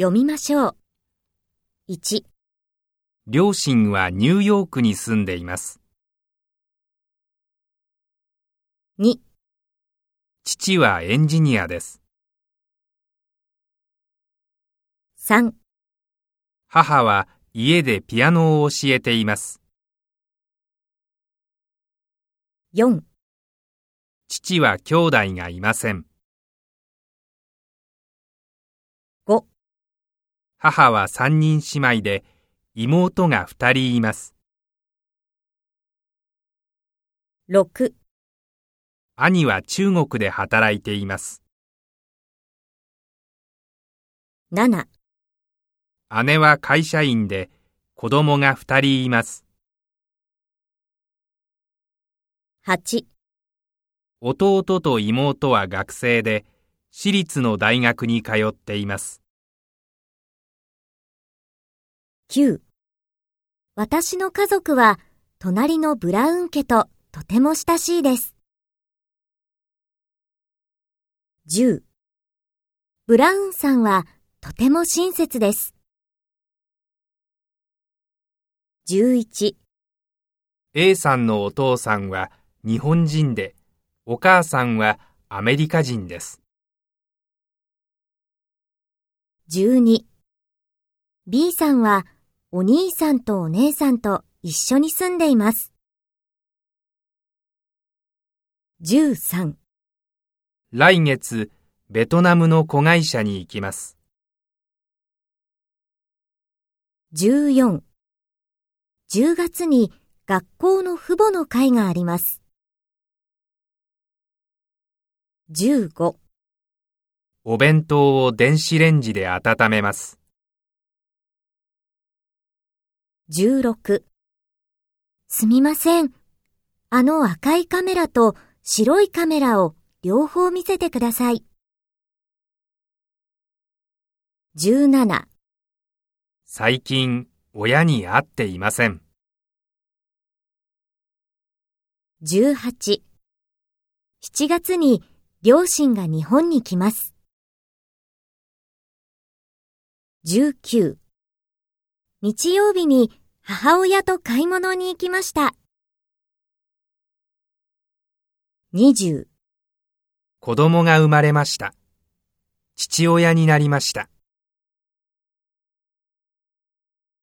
読みましょう。1、両親はニューヨークに住んでいます。2、父はエンジニアです。3、母は家でピアノを教えています。4、父は兄弟がいません。母は三人姉妹で妹が二人います。6、兄は中国で働いています。7、姉は会社員で子供が二人います。8、弟と妹は学生で私立の大学に通っています。9私の家族は隣のブラウン家ととても親しいです。10ブラウンさんはとても親切です。11 A さんのお父さんは日本人で、お母さんはアメリカ人です。12 B さんはお兄さんとお姉さんと一緒に住んでいます。13来月、ベトナムの子会社に行きます。14 10月に学校の父母の会があります。15お弁当を電子レンジで温めます。16すみません。あの赤いカメラと白いカメラを両方見せてください。17最近、親に会っていません。18 7月に両親が日本に来ます。19日曜日に母親と買い物に行きました。20子供が生まれました。父親になりました。